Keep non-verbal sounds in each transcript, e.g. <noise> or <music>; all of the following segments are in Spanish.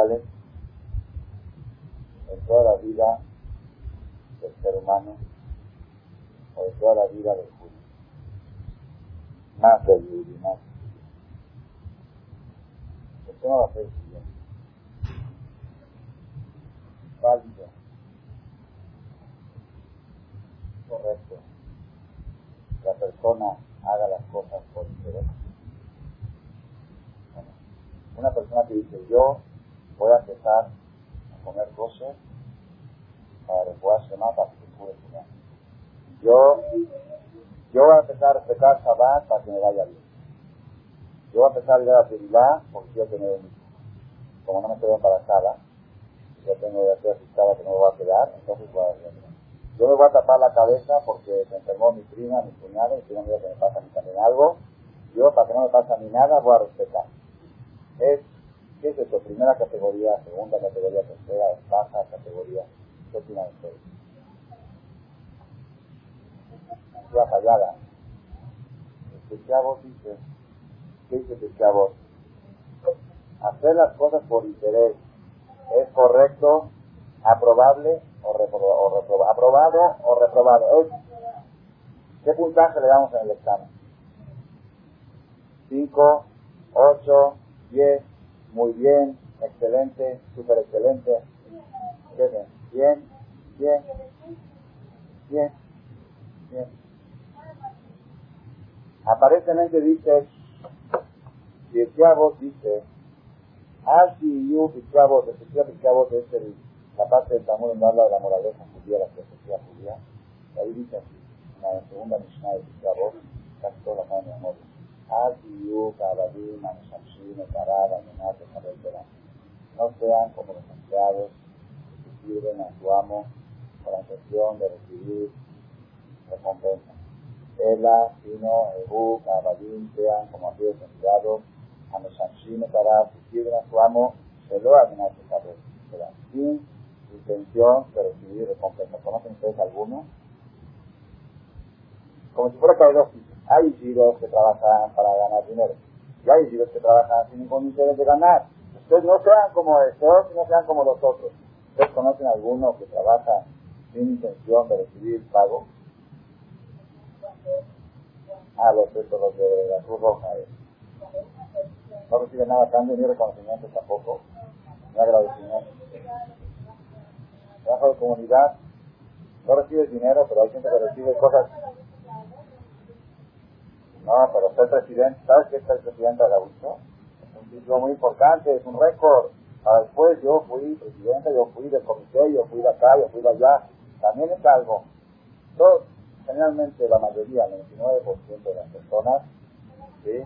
en toda la vida del ser humano o de toda la vida del judío. Más del judío, más. El tema va a ser el siguiente. Válido. Correcto. La persona haga las cosas por interés. una persona que dice, yo voy a empezar a comer cosas para después se mata para que se cure Yo, yo voy a empezar a respetar Shabbat para que me vaya bien. Yo voy a empezar a ir a la Tevilá porque quiero tener un. Como no me quedo embarazada, ya tengo ya estoy asustada que no me voy a quedar, entonces voy a ir yo me voy a tapar la cabeza porque se enfermó mi prima, mi cuñado, y si no me que me pasa a mí también algo. Yo, para que no me pase a mí nada, voy a respetar. Es, ¿Qué es esto? Primera categoría, segunda categoría, tercera, baja categoría. ¿Qué opinan ustedes? La fallada. El chavo dice, ¿qué dice el chavo? Hacer las cosas por interés es correcto, aprobable o, reprobado, aprobado o reprobado. ¿Qué puntaje le damos en el examen? 5, 8, 10, muy bien, excelente, super excelente. Bien, bien, bien, bien, bien. Aparentemente dice, el dice, Así Yu Pichávot, el Pichávot es el la parte del Talmud no habla de la moraleja judía, la filosofía judía. Ahí dice así, en la segunda Mishnah de Pichávot, casi toda la mano de amor. Al-Tiyu, Kabadim, Anishamshim, Etarada, Menat, Verán. No sean como los empleados que sirven a su amo con la intención de recibir recompensa. Ela, sino, Ebu, Kabadim, sean como aquellos empleados, Anishamshim, Etarada, que sirven a su amo, se lo amenaza Verán. Sin intención de recibir recompensa. ¿Conocen ustedes alguno? Como si fuera hay dos Hay giros que trabajan para ganar dinero y hay giros que trabajan sin interés de ganar. Ustedes no sean como estos no sean como los otros. ¿Ustedes conocen alguno que trabaja sin intención de recibir pago? Ah, los, estos, los de la Cruz Roja. No reciben nada cambio ni reconocimiento tampoco, ni agradecimiento trabajo de comunidad, no recibes dinero, pero hay gente que recibe cosas. No, pero ser presidente, ¿sabes qué es ser presidente de la Es un título muy importante, es un récord. Después yo fui presidente, yo fui del comité, yo fui de acá, yo fui de allá. También es algo. Todos, generalmente la mayoría, el 99% de las personas, ¿sí?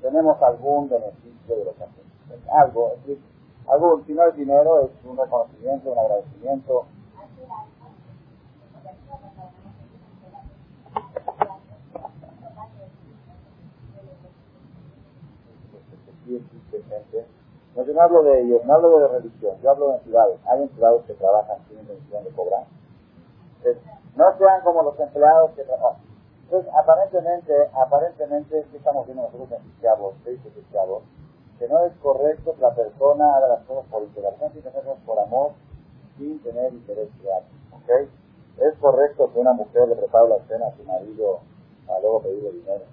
tenemos algún beneficio de lo que hacemos. Algo, es decir, algo, si no es dinero, es un reconocimiento, un agradecimiento. No, yo no hablo de ellos, no hablo de religión, yo hablo de entidades. Hay empleados que trabajan sin intención de cobrar. no sean como los empleados que trabajan. Entonces, aparentemente, aparentemente, ¿qué estamos viendo nosotros en? ¿Qué dice que no es correcto que la persona haga las cosas por sino que cosas por amor, sin tener interés real. ¿Ok? Es correcto que una mujer le prepare la cena a su marido para luego pedirle dinero.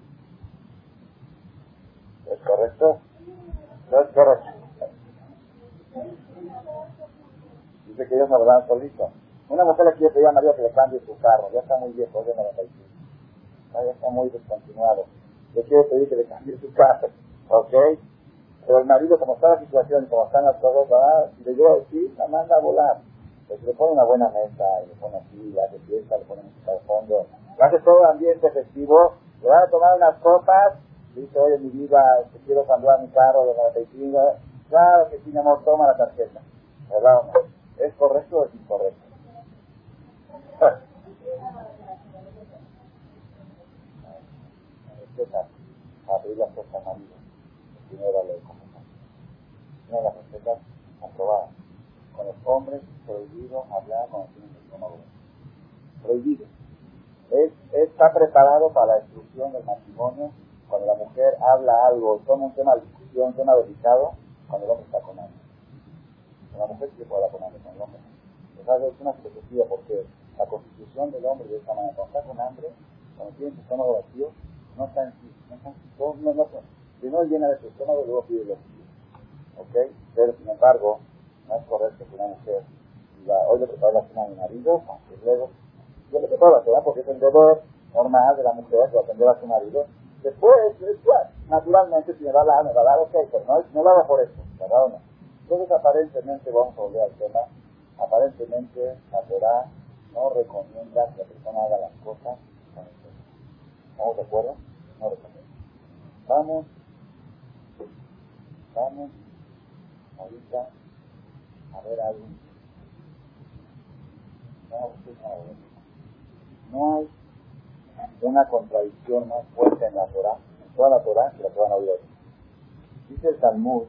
¿Es correcto? No es correcto. Dice que ellos no lo dan solito. Una mujer le quiere pedir a marido que le cambie su carro, ya está muy viejo, ya 95. Ya está muy descontinuado. Le quiere pedir que le cambie su carro. ¿Ok? Pero el marido, como está la situación, como están las cosas, va, si le lleva decir, la manda a volar. Pues le pone una buena mesa, y le pone así, le hace fiesta, le pone música de fondo, le hace todo el ambiente festivo, le van a tomar unas copas, dice, oye, mi vida, te quiero cambiar mi carro de 95, claro que sí, mi amor, toma la tarjeta. ¿Verdad ¿Es correcto o es incorrecto? Abrir las cosas marido. Primero ley una de las recetas aprobadas. Con los hombres prohibido hablar cuando tienen el estómago. Prohibido. Es, está preparado para la destrucción del matrimonio cuando la mujer habla algo, toma un tema de discusión, un tema delicado, cuando el hombre está con hambre. la mujer sí puede hablar con hambre, con el hombre. es una filosofía porque la constitución del hombre de esta manera, cuando está con hambre, cuando tiene su estómago vacío, no está en sí, no está en sí, no, no, no, si no llena de su estómago, luego pide lo suyo. ¿Ok? Pero sin embargo, no es correcto que una mujer diga, hoy le preparo la cena a mi marido, con sus legos, yo le preparo la cena porque es el deber normal de la mujer de atender a su marido, Después, naturalmente, si me da la me va a dar, ok, pero no, no lo hago por eso, ¿verdad o no? Entonces, aparentemente, vamos a volver al tema, aparentemente la Torah no recomienda que la persona haga las cosas con el ¿Estamos de acuerdo? No recomienda. Vamos, vamos ahorita a ver algo. No, hay una contradicción más fuerte en la Torah, en toda la Torah, que la a oír Dice el Talmud,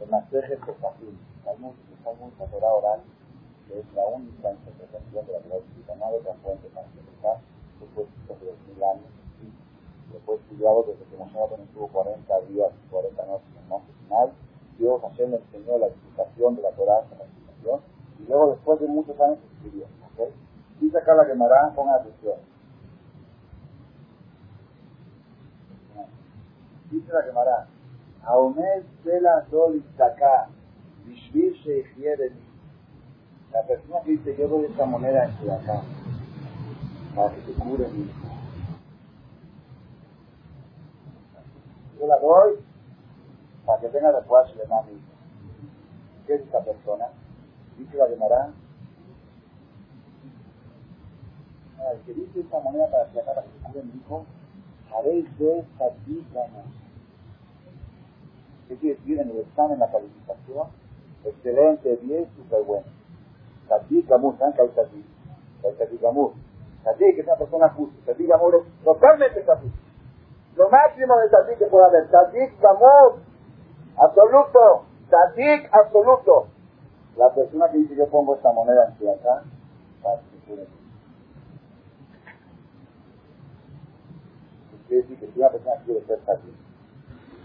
el Maseje Tefahim, Talmud, el Talmud, la Torah oral, que es la única interpretación de la Torah escrita, no hay otra fuente para interpretar, después de los mil años, después estudiado desde que Moshe tuvo 40 días, 40 noches en el monte final, Dios Hashem le enseñó la explicación de la Torah la explicación, y luego después de muchos años escribió. ¿okay? Dice acá la quemará, pongan atención. Dice la quemará, Aomed Sela Sol Istaka, Bishvil Sheikhiere La persona que dice, yo doy esta moneda en acá, para que se cure mi hijo. Yo la doy para que tenga después le mi. ¿Qué es esta persona? Dice la quemará, el que dice esta moneda para se cure mi hijo, haréis de Sadikamos. ¿Qué quiere decir en el examen, la calificación? Excelente, 10, súper bueno. Sadik Gamur, ¿saben qué hay Sadik? Hay Sadik Gamur. Sadik es una persona justa. Sadik Gamur es totalmente Sadik. Lo máximo de Sadik que puede haber. Sadik Gamur, absoluto. Sadik absoluto. La persona que dice yo pongo esta moneda en acá, para que se cure. Quiere decir que si una persona quiere ser Sadik,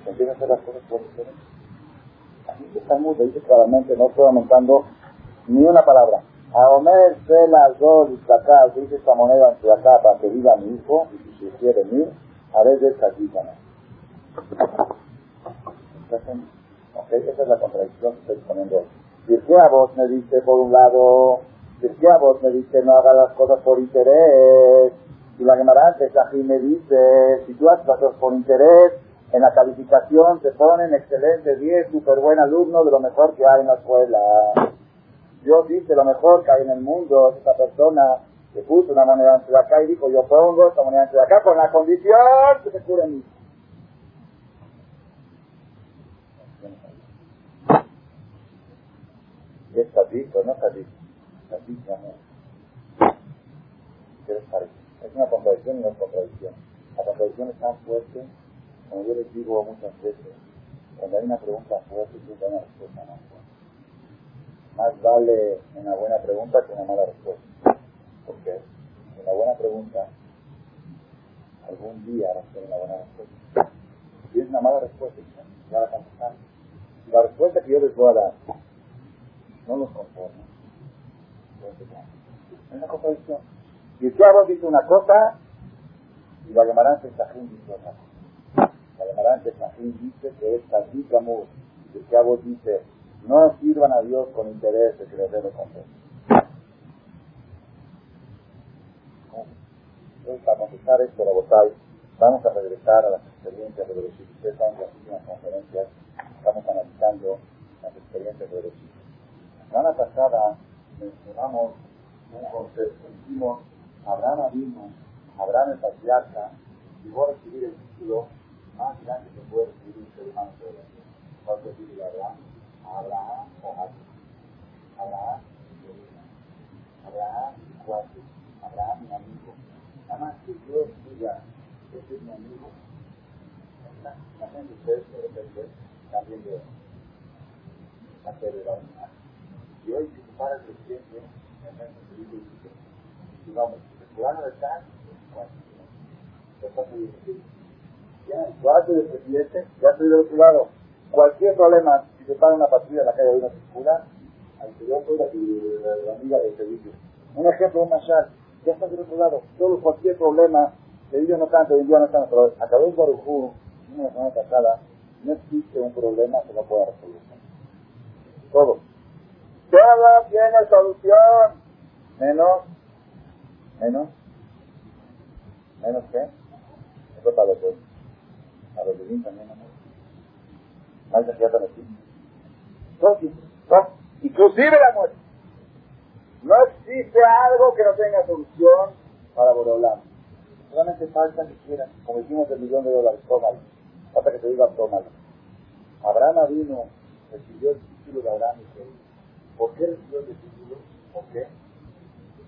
empieza a hacer las cosas por diferente. Aquí está muy, dice claramente, no estoy aumentando ni una palabra. A Omer, Sela, Zol, Isakar, dice esta moneda en acá para que viva mi hijo, y si quiere venir, haré de esta Ok, esa es la contradicción que estoy poniendo. Si es que a vos me dice, por un lado, si es que a vos me dice no haga las cosas por interés, y la Gemara aquí me dice, si tú haces por interés, en la calificación te ponen excelente 10, súper buen alumno, de lo mejor que hay en la escuela. Dios dice lo mejor que hay en el mundo, esta persona que puso una moneda en acá y dijo, yo pongo esta moneda en acá con la condición que se cure mí. Es tadito, no tadito. Tadito, amor. ¿Qué les parece? Es una contradicción y no es contradicción. La contradicción es tan fuerte como yo les digo muchas veces, cuando hay una pregunta fuerte, siempre hay una respuesta más fuerte. Más vale una buena pregunta que una mala respuesta. Porque una buena pregunta, algún día va a ser una buena respuesta. Si es una mala respuesta, ya la contestan. La respuesta que yo les voy a dar no los conforma. Es una contradicción. Y si vos dice una cosa, y la llamarán Sestajín dice otra cosa. La Gemarante dice que es Tazik Amur. Cabo dice, no sirvan a Dios con interés de que les dé recompensa. Entonces, para contestar esto, la vamos a regresar a las experiencias de los Ustedes saben en las últimas conferencias estamos analizando las experiencias de los La semana pasada mencionamos un concepto, dijimos, Abraham vino, Abraham el patriarca, llegó a recibir el título más grande que puede recibir un ser humano la tierra. ¿Cuál recibir Abraham? Abraham o. Abraham y Abraham y. Abraham mi amigo. Nada más que Dios diga, este es mi amigo. La gente ustedes de repente también de la unidad. Y hoy si se para el presidente, en el dice, digamos, el fulano de tal, ya, de presidente, ya estoy del otro lado. Cualquier problema, si se para una patrulla en la calle y no circula, soy la, de. Un ejemplo, un ya está del otro lado. Todo, cualquier problema, de ellos no tanto, de día no tanto, pero a través de Barujú, una semana pasada, no existe un problema que no pueda resolver. Todo. Todo tiene solución. Menos, menos, menos qué? Eso para los A los divin también, amor. Más de cierta Todo, todo. Inclusive la muerte. No existe algo que no tenga solución para Borolán. Solamente falta que quieran, como dijimos el millón de dólares, tómalo. Falta que te diga tómalo. Abraham vino, recibió el título de Abraham y ¿por qué recibió el título? ¿Por qué?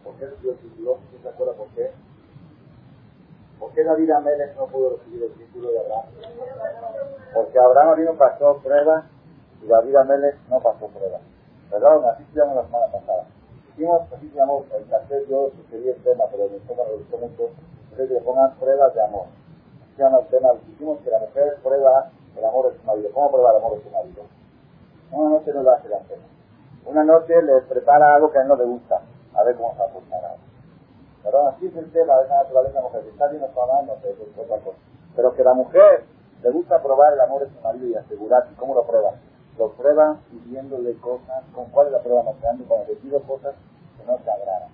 ¿Por qué recibió el título? ¿Quién se acuerda por qué? ¿Por qué David Amélez no pudo recibir el título de Abraham? Porque Abraham vino pasó prueba y David Amélez no pasó prueba. Perdón, así se llamó la semana pasada. Hicimos, así se llamó, el tercer yo sugerí el tema, pero el tema me gustó mucho. Ustedes que pongan pruebas de amor. Así se llama el tema. Dijimos que la mujer prueba el amor de su marido. ¿Cómo prueba el amor de su marido? Una noche no lo hace la cena. Una noche le prepara algo que a él no le gusta. A ver cómo se va a funcionar. Perdón, así es el tema de esa naturaleza mujer. Está bien o no sé, es otra cosa. Pero que la mujer le gusta probar el amor de su marido y asegurar. ¿Y cómo lo prueba? Lo prueba pidiéndole cosas. ¿Con cuál es la prueba más grande? Cuando le pido cosas que no te agradan.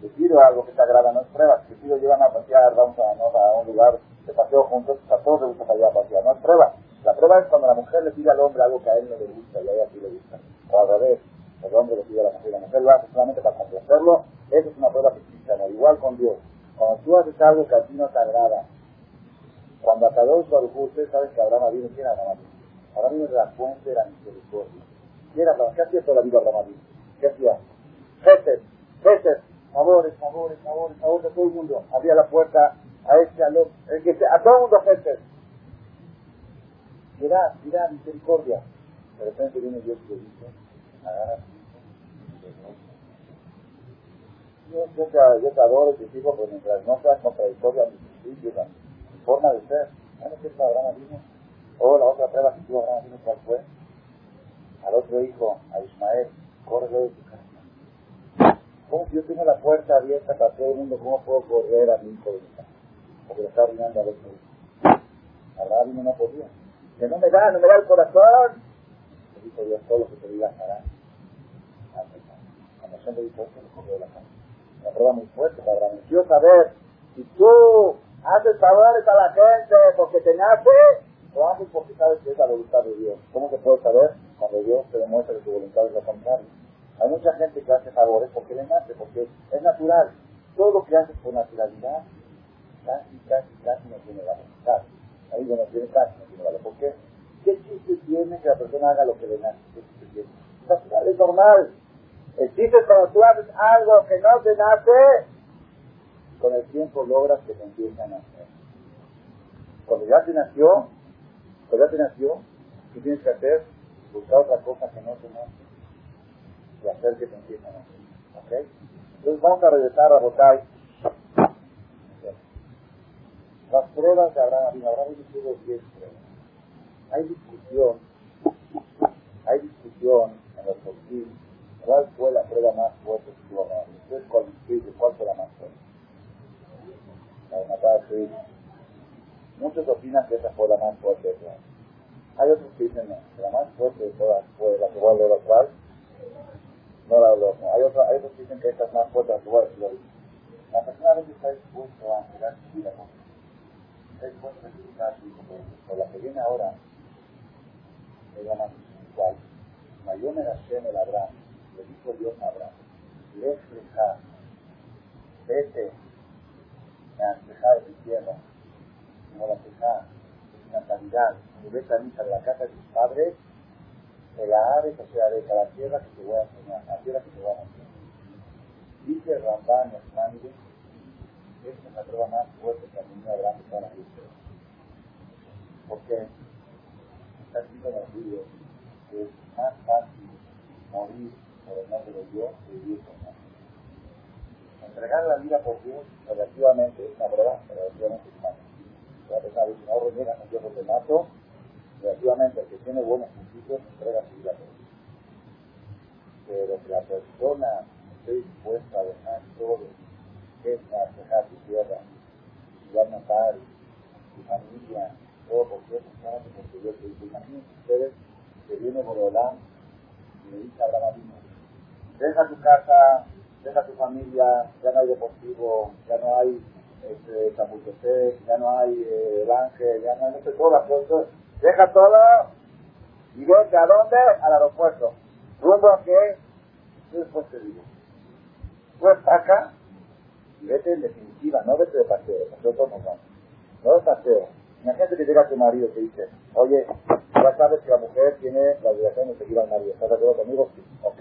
Si pido algo que te agrada, no es prueba. Si pido llevan a pasear, vamos a, un lugar de paseo juntos, a todos les gusta salir a pasear. No es prueba. La prueba es cuando la mujer le pide al hombre algo que a él no le gusta y a ella sí le gusta. O al revés, el hombre le pide a la mujer la mujer hace solamente para complacerlo. Esa es una prueba cristiana. Igual con Dios. Cuando tú haces algo que a ti no te agrada, cuando acabó su ustedes saben que Abraham vino, ¿quién era Abraham Abraham vino de la fuente de la misericordia. ¿Quién era ¿Qué hacía toda la vida Abraham ¿Qué hacía? Jeces, jeces, favores, favores, favores, favores de todo el mundo. Abría la puerta a este, a a todo el mundo jeces. Mirá, mirá, misericordia. De repente viene Dios y le dice, agarra yo, yo, te, yo te adoro y te digo, pero mientras no seas contradictoria a mis principios, a mi forma de ser. ¿No es Abraham vino? O la otra prueba que tuvo vino, ¿cuál fue? Al otro hijo, a Ismael, corre de tu casa. ¿Cómo si yo tengo la puerta abierta para todo el mundo, cómo puedo correr a mi hijo de mi casa? Porque lo está arruinando al otro hijo. Abraham no podía que no me da, no me da el corazón. Le dijo Dios, todo lo que te diga hará. Cuando se le dijo esto, le corrió de la casa. Una prueba muy fuerte para. Quiero saber si tú haces favores a la gente porque te nace o haces porque sabes que es la voluntad de Dios. ¿Cómo se puede saber? Cuando Dios te demuestra que su voluntad es lo contrario. Hay mucha gente que hace favores porque le nace, porque es natural. Todo lo que haces por naturalidad, casi, casi, casi no tiene la voluntad. Ahí no tiene casi, no tiene valor. ¿Por qué? ¿Qué chiste tiene que la persona haga lo que le nace? ¿Qué chiste tiene? Es normal. El chiste cuando tú haces algo que no te nace, con el tiempo logras que te empiece a nacer. Cuando ya te nació, cuando ya te nació, ¿qué tienes que hacer? Buscar otra cosa que no te nace y hacer que te empiece a nacer. ¿Ok? Entonces vamos a regresar a Botay las pruebas de Abraham, Abraham tuvo 10 pruebas. Hay discusión, hay discusión en los concilios, cuál fue la prueba más fuerte que tuvo. Ustedes cuál, cuál fue la más fuerte. La de matar a su hijo. Muchos opinan que esa fue la más fuerte de todas. Hay otros que dicen que la más fuerte de todas fue la que voy a leer cual. No la habló. Hay, otros, hay otros que dicen que esta es más fuerte la que a decir La persona a veces está dispuesto a entregar su vida con es bueno explicar por la que viene ahora, se llama igual. Mayomer Hashem el Abraham, le dijo Dios a Abraham, Lefreja, vete, me anteja de mi tierra, como la ceja, es una calidad, y vete a misa de la casa de tus padres, de la ave que sea de la tierra que te voy a enseñar, la tierra que te voy a enseñar. Dice Ramban Esmánide, esta es la prueba más fuerte que a mí me habrá toda la vida. Porque está escrito en el libro que es más fácil morir Dios que Dios. Entregar la vida por Dios relativamente es una prueba relativamente humana. La persona dice, no reniega con Dios porque mato, relativamente el que tiene buenos principios entrega su vida por Dios. pero que la persona esté dispuesta a dejar todo, es a dejar su tierra, su alma natal, su familia, todo por qué, porque yo te digo, imagínense ustedes que viene Borolán y le dice a Abraham deja tu casa, deja tu familia, ya no hay deportivo, ya no hay este, ya no hay eh, el ángel, ya no hay no sé, todas las cosas, deja todo y vete a dónde? Al aeropuerto. Rumbo a qué? Después te digo. Pues acá y vete en definitiva, no vete de paseo, paseo todos vamos. No de paseo. Imagínate que llega tu marido y te dice, oye, ya sabes que la mujer tiene la obligación de seguir al marido. ¿Estás de acuerdo conmigo? Sí. Ok.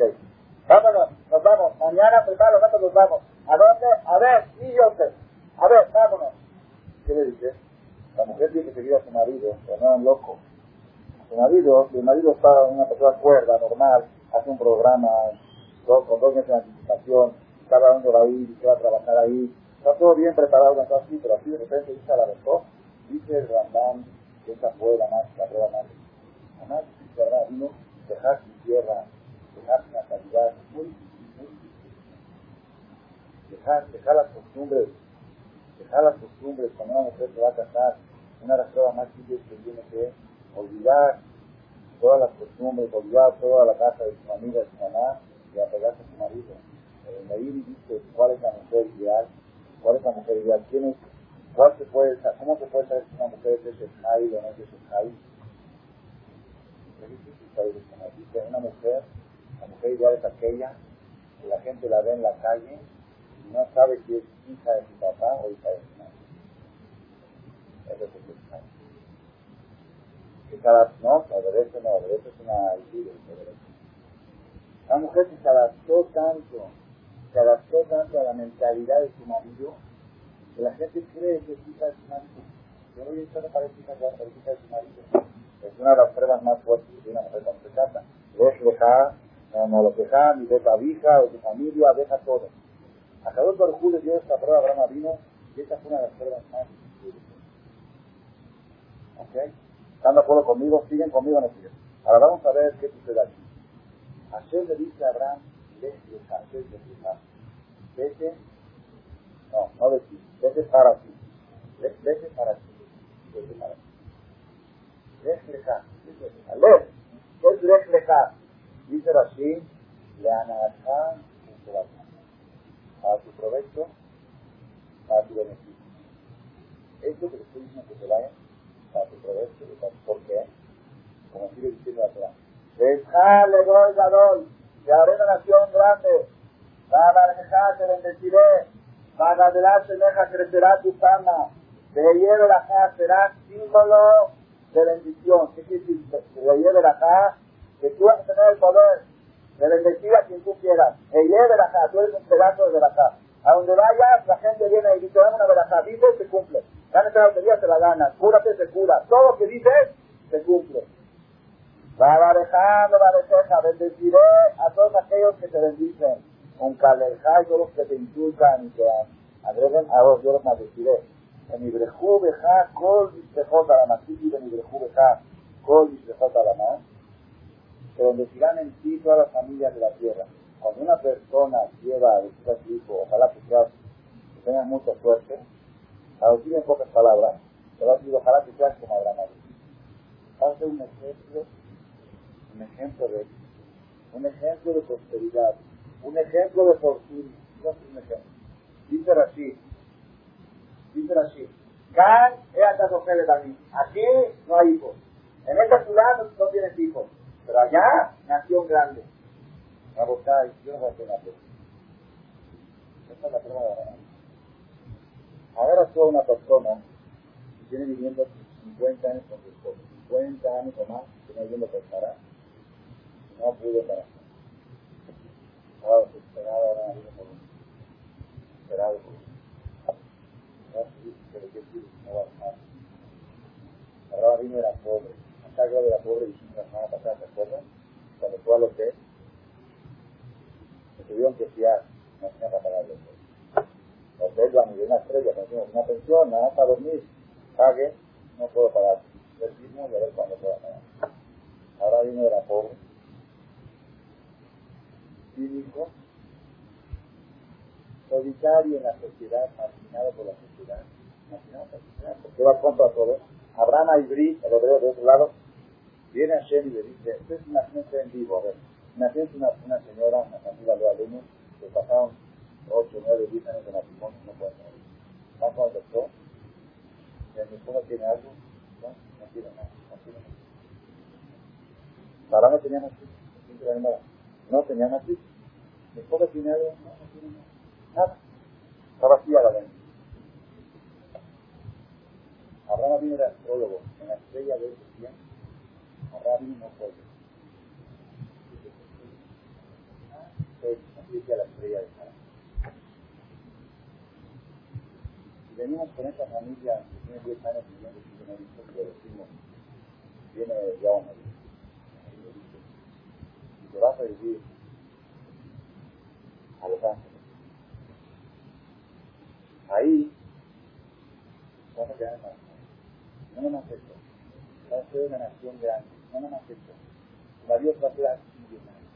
Vámonos, nos vamos. Mañana preparo, nosotros nos vamos. ¿A dónde? A ver, y yo sé. A ver, vámonos. ¿Qué le dice? La mujer tiene que seguir a su marido, pero no loco. Su marido, el marido está una persona cuerda, normal, hace un programa con dos meses de anticipación, cada uno va a ir se va a trabajar ahí. Está todo bien preparado, una cosa así, pero así de repente dice a la mejor, dice el que esa fue la más, la prueba más. Además, dice ahora vino dejar su tierra, dejar su natalidad, muy difícil, muy difícil. Dejar, dejar las costumbres, dejar las costumbres cuando una mujer se va a casar, una de las pruebas más difíciles que tiene que olvidar todas las costumbres, olvidar toda la casa de su familia, de su mamá y apegarse a su marido. El Meiri dice cuál es la mujer ideal, cuál es la mujer ideal, quién es, cuál se puede, cómo se puede saber si una mujer es de ese o no es de ese Es difícil saber eso. Dice una mujer, la mujer ideal es aquella que la gente la ve en la calle y no sabe si es hija de su papá o hija de su madre. Eso es lo que es cada, no, no, es una illusión. La mujer que se adaptó tanto, se adaptó tanto a la mentalidad de su marido, que la gente cree que es hija de su marido. No esto no parece hija de su marido. Es una de las pruebas más fuertes de una mujer se casa. Deja, no, no lo deja, ni deja hija o su familia, deja todo. A de los dio esta prueba a Abraham vino y esta fue una de las pruebas más. ¿Ok? ¿Están de acuerdo conmigo? ¿Siguen conmigo no? Ahora vamos a ver qué sucede aquí. Ayer le dice a Abraham, vete, no, no decir, vete para ti, vete para ti, vete para ti. Lejleja, leer, es lejleja, dice Rashid, le anarjan para tu provecho, para tu beneficio. Esto que le estoy diciendo que se vaya para tu provecho, ¿por qué? Como sigue diciendo atrás. Dejale, doy, doy, y haré una nación grande, para te bendeciré, para adelante, deja crecerá tu fama, de lleve la será símbolo de bendición. ¿Qué quiere decir? De lleve la que tú vas a tener el poder de bendecir a quien tú quieras. La casa, tú eres un pedazo de casa. A donde vayas, la gente viene y dice, dame una verajá, dice, se cumple. Gana la lotería, se la gana. Cúrate, se cura. Todo lo que dices, se cumple. Va barejando, va ceja, bendeciré a todos aquellos que te bendicen. Un calejá y todos los que te insultan y te agreguen a vos, yo los maldeciré. En mi brejú beja, col bisbejot a la masiki, en mi brejú beja, col bisbejot a la más. Bendecirán en ti todas las familias de la tierra. Cuando una persona lleva a decir a su hijo, ojalá que, seas, que tengas mucha suerte, a decir en pocas palabras, te va a ojalá que seas como Abraham. Va a ser un ejemplo, un ejemplo de un ejemplo de prosperidad, un ejemplo de fortuna. Un ejemplo. Dice Rashid, dice Rashid, Can también. Aquí no hay hijos. En esta ciudad no tienes hijos. Pero allá nació un grande. Rabotai, yo no voy a hacer la prueba. Esta es la prueba de Abraham. Ahora toda una persona que tiene viviendo 50 años con su esposo, 50 años o más, que no viviendo con Sara, no pudo embarazar. Estaba desesperado, ahora vive por un desesperado por no pero qué decir, no va a dejar. Ahora vino era pobre. Hasta que era pobre y la semana pasada, ¿se acuerdan? Cuando fue a lo que se tuvieron que fiar, no tenía para pagarle. Porque él a de una estrella, tenemos una pensión, nada para dormir, pague, no puedo pagar. El mismo y a ver cuándo puedo pagar. Ahora vino de la pobre. cínico, solitario en la sociedad, marginado por la sociedad, marginado la sociedad, porque va contra todo. Abraham Ibrí, el hebreo de otro lado, viene a Shem y le dice, usted gente en vivo, a ver, imagínense una, una señora, una familia de alumnos, que pasaron 8, 9, 10 años de matrimonio, no pueden morir. Van con el doctor, y mi esposa tiene algo, no, no tiene nada, no tiene nada. Abraham no tenía nada, no tenía nada. Mi esposa tiene algo, no, no tiene nada. Nada. Está vacía la lengua. Abraham vino era astrólogo en la estrella de ese tiempo. Vino no fue. Así decía la estrella de Sara. Y venimos con esta familia que tiene 10 años y le decimos, viene ya una vez. Y te vas a vivir a Los Ángeles. Ahí vas a quedar embarazada. No nada más esto. Va a ser una nación grande. Nada más esto. La Dios va a ser millonario.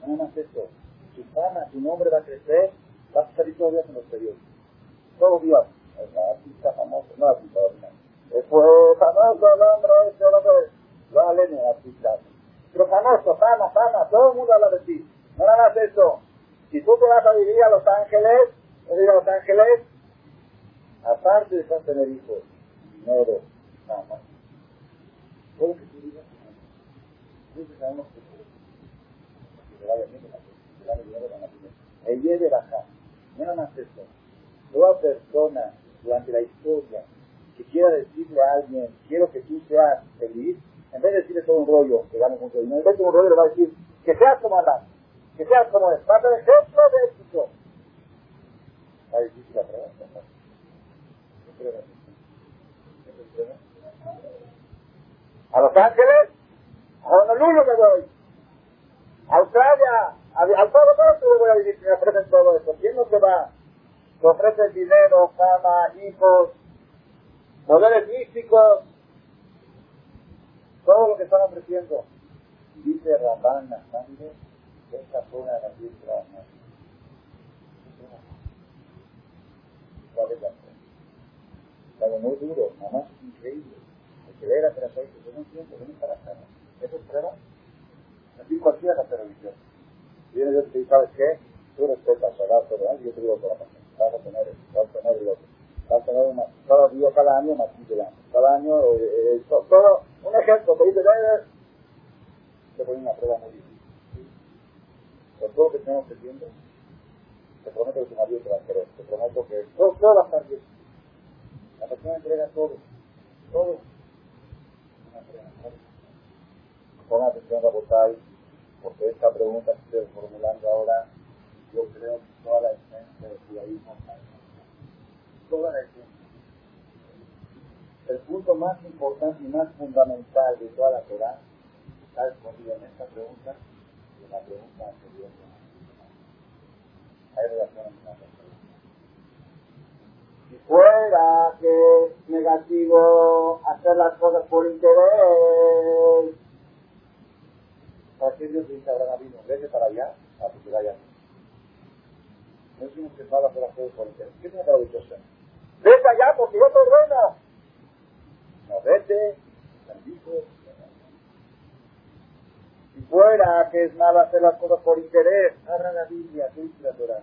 Nada más esto. Su fama, su nombre va a crecer. Va a salir todos los días en los periódicos. Todos días. El artista famoso. No artista, no. Fue famoso el hombre, este hombre. No hablen artista. Pero famoso, fama, fama. Todo el mundo habla de ti. Nada más esto. Si tú te vas a vivir a Los Ángeles, a Los Ángeles, aparte de tener hijos, dinero, más. Todo lo que tú digas, entonces sabemos que se bien con la se gane dinero con la El día de bajar, no más eso. Toda persona durante la historia que quiera decirle a alguien, quiero que tú seas feliz, en vez de decirle todo un rollo, que gane mucho dinero, en vez de un rollo le va a decir, que seas como Adán, que seas como es, para el ejemplo de éxito. Está difícil la pregunta. A Los Ángeles, a Honolulu me voy. A Australia, a, al Polo Norte me voy a vivir, me ofrecen todo eso. ¿Quién no se va? Te ofrecen dinero, fama, hijos, poderes místicos, todo lo que están ofreciendo. Dice Ramban Nasmande, esta zona de la tierra cuál es la fe. Muy duro, nada increíble. El que ve la terapia dice, yo no para acá. ¿Eso es prueba? Así cualquiera la televisión. Viene Dios y te ¿sabes qué? Tú respetas, pagar todo, ¿eh? yo te digo por la pasión. Vas a tener esto, vas a tener el otro. Vas a tener una, cada día, cada año, más de año. Cada año, eh, eh, todo, un ejemplo, te dice, te pone una prueba muy difícil. Con todo lo que tenemos creciendo, te prometo que tu marido te va a querer, te prometo que todo, todo va a estar bien. La persona entrega todo, todo. Pongan atención a votar, porque esta pregunta que estoy formulando ahora, yo creo que toda la esencia del judaísmo está Toda la esencia. El punto más importante y más fundamental de toda la Torah está escondido en esta pregunta y en la pregunta anterior. Hay relación entre Si fuera que es negativo hacer las cosas por interés, ¿para qué Dios dice a Abraham? Vete para allá, para que vaya. No decimos que no hacer las cosas por interés. ¿Qué tiene que haber dicho? Vete allá porque yo te ordeno. No, vete, bendijo, si fuera que es malo hacer las cosas por interés, abra la Biblia. ¿Qué dice la Torah?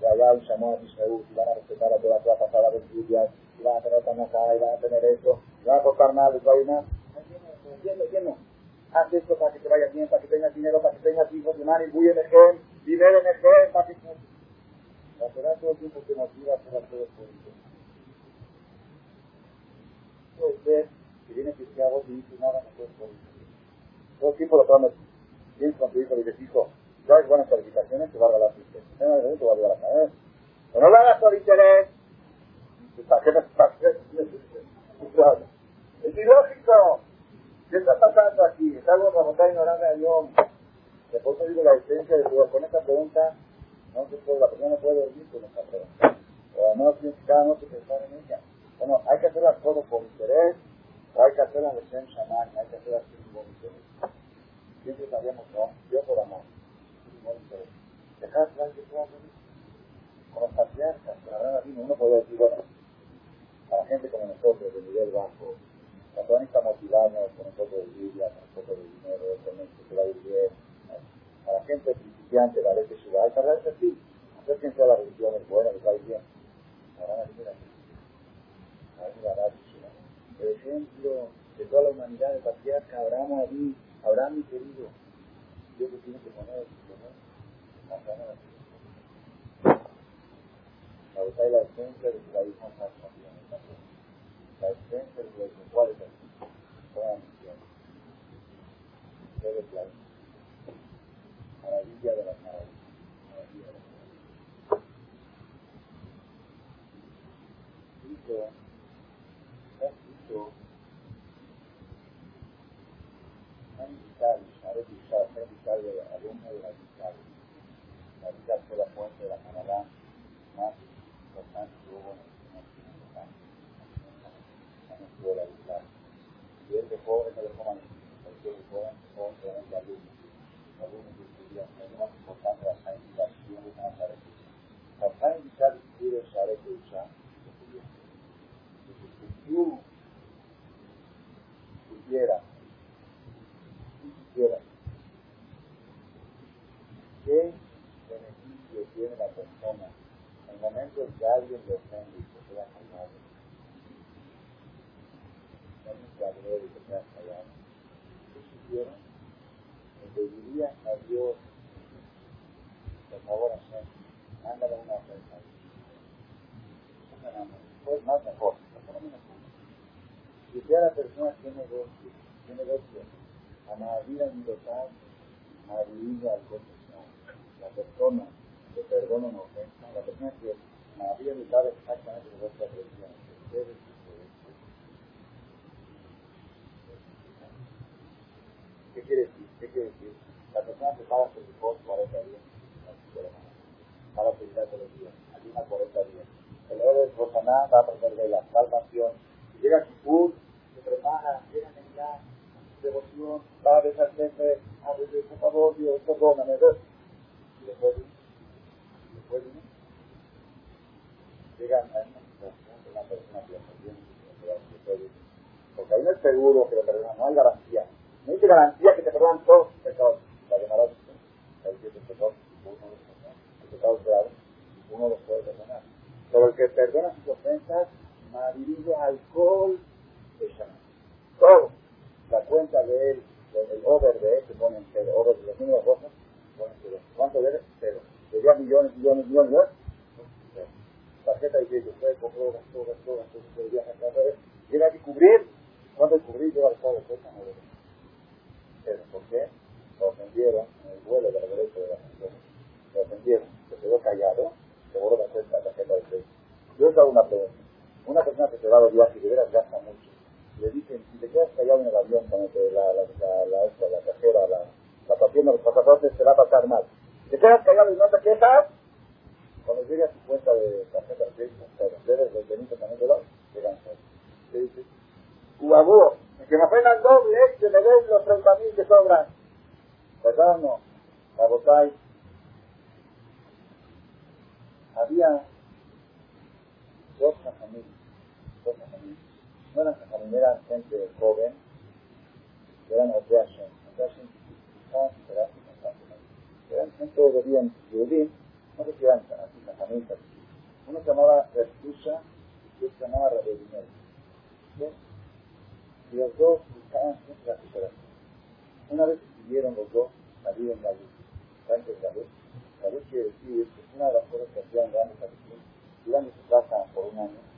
Ya, ya, un Shamón, Israel, si van a respetar a todas las pasadas de Biblia, si van a tener Tanaká, y van a tener esto, y van a cortar nada, les va a nada. Entiendo, entiendo. Haz esto para que te vaya bien, para que tengas dinero, para que tengas hijos, y man, y muy en el dinero en el para que... La todo el tiempo te motiva a hacer las cosas por. Puede ser que viene cristiano y dice, no, no puedes por. Todo el tiempo lo tomas. Tienes con tu hijo y dices, traes buenas calificaciones, te va a regalar tu interés. te va a regalar la cabeza. Pero no lo hagas por interés. ¿Para qué Es ilógico. ¿Qué está pasando aquí? Es algo como está ignorando a Dios. Por eso digo la esencia de Dios. Con esta pregunta, no se puede, la persona puede dormir con esta pregunta. O no tiene cada noche pensar en ella. Bueno, hay que hacer las cosas por interés, o hay que hacerlas de Shem Shaman, hay que hacerlas por interés. Siempre sabíamos, no, yo por amor. Dejar atrás de todo con los patriarcas, con la gran uno puede decir, bueno, a la gente como nosotros, de nivel bajo, cuando van a motivarnos con un poco de Biblia, con un poco de dinero, con esto que va a ir bien, a la gente principiante, la ley de su hay para así, no sé quién sea la religión es buena, les va a ir bien. Ahora, mira, por ejemplo, de toda la humanidad, el patriarca Abraham, Abí, Abraham mi querido, Dios le tiene que poner, ¿no? La buscar la esencia de la hija más La esencia de la ¿cuál es la misión. Todo es la maravilla de las maravillas. Maravilla de las maravillas. Dice, está escrito, han vital, haré vital de de la. La fue la fuente de la Canadá más importante que hubo en el la. Y él dejó, él no dejó, dejó obviamente alumnos. Alumnos que estudian, es lo más importante la Jaime Vital, y uno de Nazaret. La Jaime Vital escribe Sharet de Usha, si tú pudiera, si quisiera, ¿qué beneficio tiene la persona en el momento en que alguien le ofende y se queda callado? Alguien que habló y se queda callado. ¿Qué supiera? Le pediría a Dios, por favor, Hashem, mándale una ofensa. Pues más mejor, por lo menos si ya la persona tiene negocio, tiene negocio, a Mahavira ni total, Mahavira al confesión. La persona que perdona una ofensa, la persona que Mahavira ni sabe exactamente lo que está aprendiendo. ¿Qué quiere decir? ¿Qué quiere decir? La persona que paga su licor 40 días, paga su vida todos los días, ayuna 40 días. El héroe de Rosaná va a aprender de la salvación llega a Kipur, se prepara, llega a Neilá, devoción, va a besar siempre, a veces, por favor, Dios, perdóname, ¿ves? Y después, después, llega a una situación de una persona que después, porque ahí no es seguro que lo perdonan, no hay garantía. No hay garantía que te perdonan todos tus pecados. La llamarás, hay siete pecados, uno los perdona, el pecado graves, uno los puede perdonar. Pero el que perdona sus ofensas, Madrid alcohol de Todo. La cuenta de él, el over ¿Cuánto debe? Cero. Millones, millones, millones. Tarjeta de que cubrir. ¿Cuánto cubrir? Lleva el. ¿Por qué? Lo ofendieron en el vuelo de la derecha de la gente. Lo ofendieron. Se quedó callado. Se borró la cuenta, la tarjeta de crédito. Yo os hago una pregunta. Una persona que se va de viaje y de gasta mucho, le dicen, si te quedas callado en el avión con la, la, la, cajera, la, la pasión de los pasaportes, te va a pasar mal. Si te quedas callado y no te quejas, cuando llegue a tu cuenta de tarjeta de crédito, los dedos del Benito también te lo llegan Te dice, Cuabú, que me apenas doble, que me den los 30 mil que sobran. ¿Verdad o no? La. Había dos familias no eran jajamim, eran gente joven, eran. Oteashem significaban superarse constantemente. Eran gente de bien judí, no sé si eran así jajamim, uno se llamaba Restusha y otro se llamaba Rabedinel. Y los dos buscaban siempre la superación. Una vez decidieron los dos salir en la luz. ¿Saben qué es la luz? La luz quiere decir que una de las cosas que hacían grandes apetitos. Iban de su casa por un año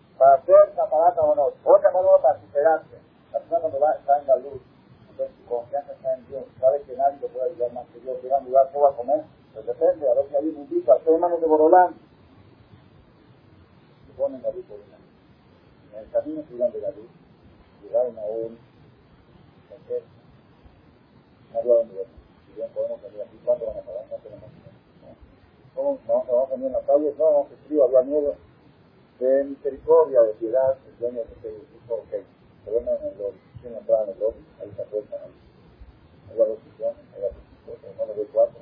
a a a a dejaban de la vida. Se iban sin dinero. ¿Vas a? A que a para un hacer caparata o no, no para superarse. La persona cuando va, está en la luz, entonces su confianza está en sabe que nadie lo puede ayudar más que yo, quiero ayudar, ¿qué va a comer? Pues depende, a ver si hay un invito, a manos de Borolán. Se ponen la luz por una. En el camino se iban de la luz, llegaron a un qué? no había donde ver. Si bien podemos venir aquí, ¿cuánto van a pagar? No tenemos. ¿Cómo no, vamos a venir en la calle? No, no, es frío, había miedo. De misericordia, de piedad, el dueño de este dijo, ok, en el lobby. ¿Quién entraba en el lobby? Ahí se acuestan ahí. Dos sillones, había dos sillones, no le cuatro.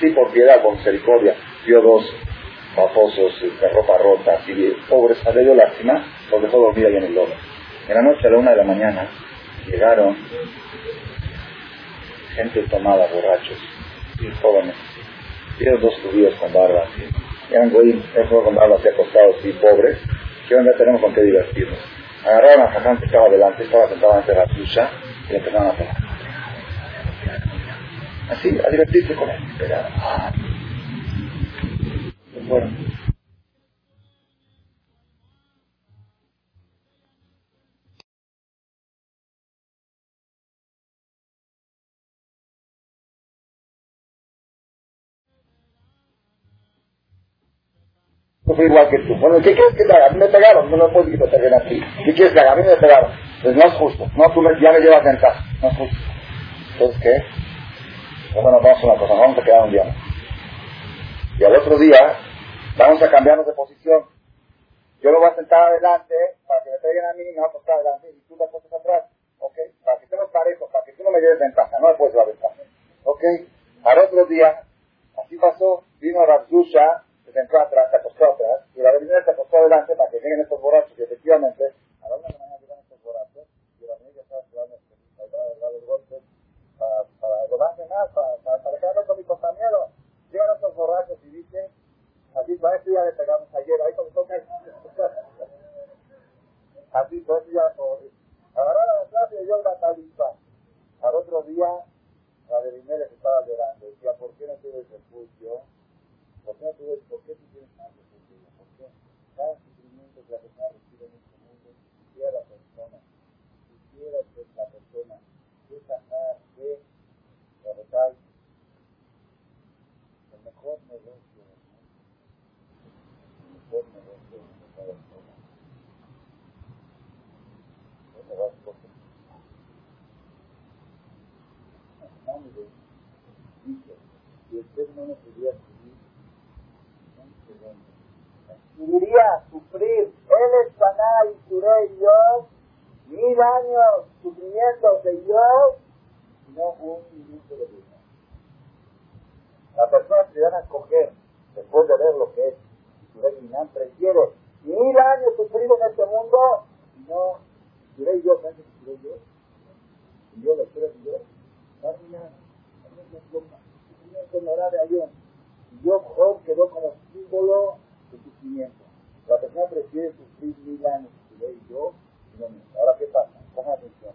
Sí, por piedad, por misericordia, dio dos bafosos de ropa rota, así, pobres, a lástima, los dejó dormir ahí en el lobby. En la noche a la una de la mañana llegaron gente tomada, borrachos, y jóvenes. Vieron dos judíos con barba, eran goyim, con barba así acostados y pobres, que ya tenemos con qué divertirnos. Agarraron a Jaján que estaba delante, estaba sentado ante la suya, y le empezaron a pegar. Así, a divertirse con él. Pero, ah. Bueno, No fue igual que tú. Bueno, ¿qué quieres que te haga? A mí me pegaron, no me decir que te peguen aquí. ¿Qué quieres que haga? A mí me pegaron. Pues no es justo. No, tú ya me llevas ventaja. No es justo. Entonces, ¿qué? Pues bueno, vamos a una cosa, vamos a quedar un día Y al otro día, vamos a cambiarnos de posición. Yo lo voy a sentar adelante para que me peguen a mí, me voy a acostar adelante y tú te pones atrás. ¿Ok? Para que estemos parejos, para que tú no me lleves ventaja, no me puedes llevar ventaja. ¿Ok? Al otro día, así pasó, vino Rabzusha se entró atrás, se acostó atrás, y la avenida se acostó adelante para que lleguen estos borrachos, y efectivamente, a la una de la mañana llegan estos borrachos, y la avenida estaba esperando para los golpes, para, para robarme más, para, para, para dejarme con mi compañero. Llegan estos borrachos y dicen, así, con esto ya le pegamos ayer, ahí como toca, <laughs> así, con esto ya, agarraron la clase y yo la talipa. Al otro día, la Rimere estaba llorando, decía, ¿por qué no tienes refugio? ¿Por qué, tú, ¿Por qué tú tienes más refugio? ¿Por qué? Cada sufrimiento que la persona recibe en este mundo, quisiera la persona, quisiera la persona, que de la el mejor negocio el mejor negocio persona. Iría a sufrir el espaná y suré Dios, mil años sufrimientos de Dios, no un minuto de vida. La persona que van a escoger, después de ver lo que es Suré Minán, prefiere mil años sufrir en este mundo, no Dios, ¿sabes qué Suré Dios? Yo lo quiero Dios, no no no sufrimiento. La persona prefiere sufrir mil años y yo, no Ahora, ¿qué pasa? Ponga atención.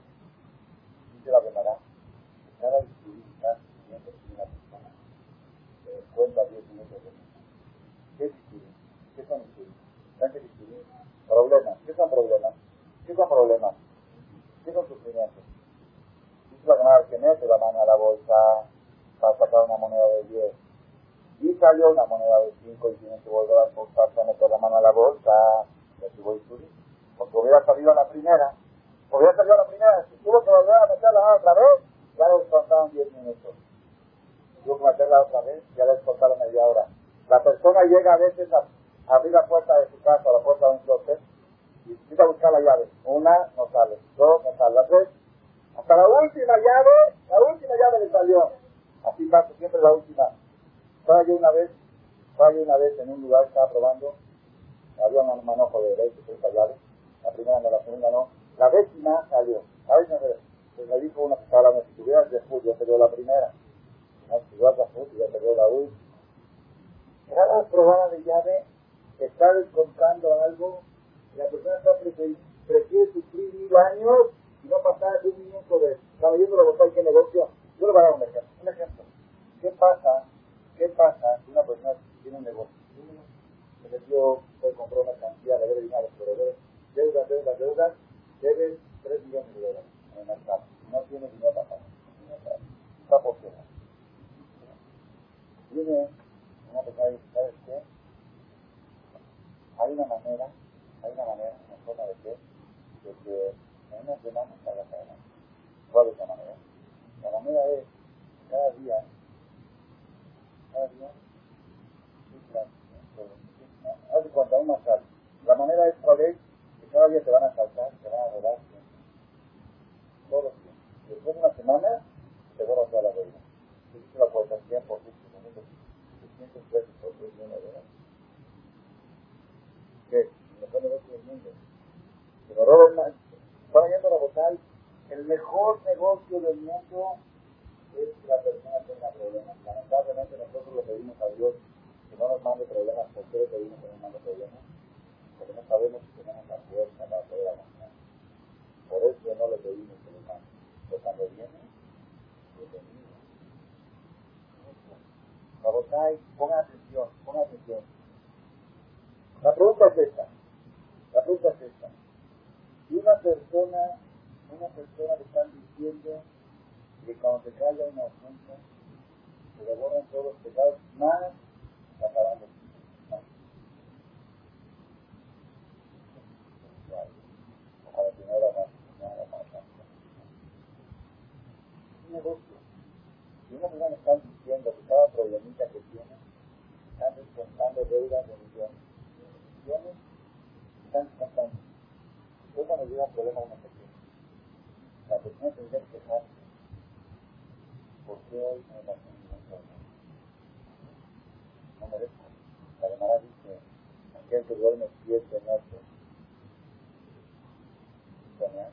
Dice la Gemara, cada cada sufrimiento tiene una persona. Se cuenta 10 minutos de ¿Qué es discutir? ¿Qué son discutir? ¿Saben qué discutir? Problemas. ¿Qué son problemas? ¿Qué son problemas? ¿Qué son sufrimientos? Dice la Gemara, que mete la mano a la bolsa para sacar una moneda de 10 y salió una moneda de 5 y tiene que volver a esforzarse a meter la mano a la bolsa, y así voy a. Porque hubiera salido a la primera, hubiera salido a la primera, si tuvo que volver a meterla otra vez, ya le descontaron 10 minutos. Tuvo que meterla otra vez, ya le descontaron media hora. La persona llega a veces a, abrir la puerta de su casa, la puerta de un closet, y necesita buscar la llave. Una no sale, dos no sale, la tres. Hasta la última llave, la última llave le salió. Así pasa siempre la última. Estaba yo una vez, estaba yo una vez en un lugar, estaba probando, había un manojo de 20, 30 llaves, la primera no, la segunda no, la décima salió. A ver, pues me dijo uno que hablando, si tuvieras de fútbol, perdió la primera. No, si de fútbol, ya perdió la última. La probada de llave, está descontando algo, la persona está prefiere sufrir mil años y no pasar de un minuto de, estaba yendo a buscar qué negocio. Yo le voy a dar un ejemplo. Un ejemplo. ¿Qué pasa ¿Qué pasa si una persona tiene un negocio? El negocio puede comprar una cantidad, de debe dinero, pero debe deudas, deudas, deudas, debe 3 millones de dólares en el mercado. No tiene dinero para pagar. Está por tierra. Viene una persona y dice, ¿sabes qué? Hay una manera, hay una manera, una forma de que, de que no nos llenamos a la cadena. ¿Cuál es la manera? La manera es, cada día, haz de cuenta, un masaje. La manera es cuál es, que cada día te van a saltar, te van a robar los días. Después de una semana, te borra toda la deuda. Si tú la puerta 100 por 5 minutos, 600 pesos por 3 millones de dólares. ¿Qué? Mejor negocio del mundo. Me roban más, estaba yendo a vocal, el mejor negocio del mundo es que la persona tenga problemas. Lamentablemente nosotros le pedimos a Dios que no nos mande problemas. ¿Por qué le pedimos que nos mande problemas? Porque no sabemos si tenemos la fuerza para poder avanzar. Por eso no le pedimos que nos mande. Pero cuando viene, bienvenido. Rabotay, ponga atención, ponga atención. La pregunta es esta. La pregunta es esta. Si una persona, una persona le están diciendo que cuando se caiga una ofensa, se le borran todos los pecados, más la. Es un negocio. Si una persona le están diciendo que cada problemita que tiene, están descontando deudas de millones. Millones están descontando. Después cuando llega un problema uno se tiene. La persona tendría que quejarse ¿Por qué hoy no me No merezco. La Gemara dice, aquel que duerme siete noches, no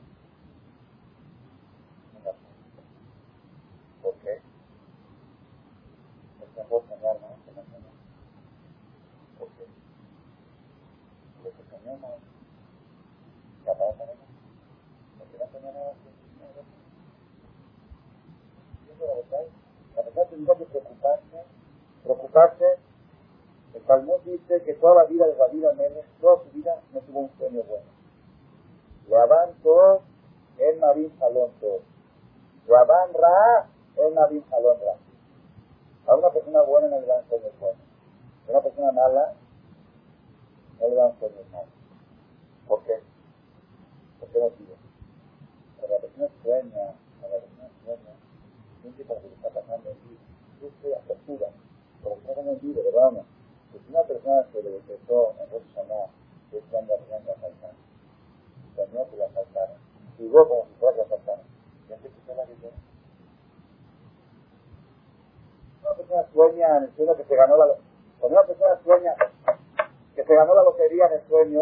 ¿Por qué? Es mejor soñar más que no soñar. ¿Por qué? Porque soñamos, capaz de porque no soñamos la persona tendría que preocuparse, preocuparse. El Talmud dice que toda la vida de David Amelech, toda su vida no tuvo un sueño bueno. Rabán todo, el Marín Salón todo. Rabán Ra, el Marín Salón Ra. A una persona buena no le dan sueños buenos. A una persona mala no le dan sueños malos. ¿Por qué? ¿Por qué motivo? Cuando la persona sueña, cuando la persona sueña, siente como que le está pasando en vida. Sufre apertura, como que no en vida, ¿verdad? No? Pues una persona se le decretó en Rosh Hashanah que este año venían a asaltar, soñó que la asaltaron, jugó como si fuera que la asaltaron. ¿Ya se quitó la vida? Una persona sueña en el sueño que se ganó la cuando una persona sueña que se ganó la lotería en el sueño,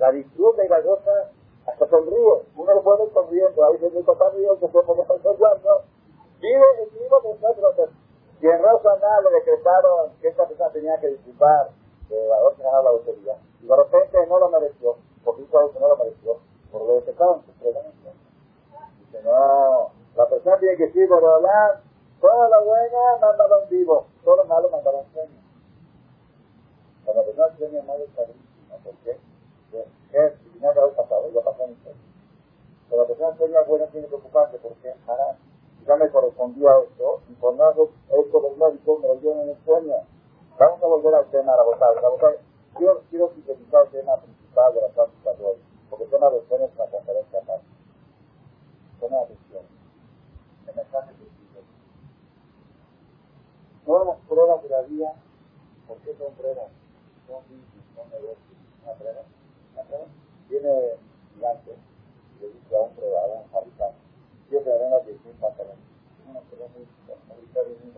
la disfruta y la goza hasta sonríe. Uno lo puede ver sonriendo. A veces mi papá mío se fue como está sonriendo Vive el mismo que nosotros. Y en Rosaná le decretaron que esta persona tenía que disculpar de haberse ganado la lotería. Y de repente no lo mereció, porque hizo que no lo mereció, porque le decretaron sus problemas. Dice, no, la persona tiene que decir, pero hablar, toda la buena mandaba un vivo, todo lo malo mandaba un sueño. Cuando la persona sueña mal está gravísimo, ¿por qué? ¿Qué? Si tenía que haber pasado, a pasar en sueño. Pero la persona sueña buena tiene que ocuparse, porque hará ya me correspondía esto, y por nada esto del médico me lo en el sueño. Vamos a volver al tema, Rabotai. Rabotai, quiero, quiero sintetizar el tema principal de la práctica de hoy, porque el tema de los sueños es una conferencia aparte. Toma atención. El mensaje dice. Todas las pruebas de la vida, ¿por qué son pruebas? Son business, son negocios. ¿Una prueba? ¿Una prueba? Viene gigante y le dice a un prueba, a un fabricante, yo te haré la decisión para Una cosa muy ahorita bien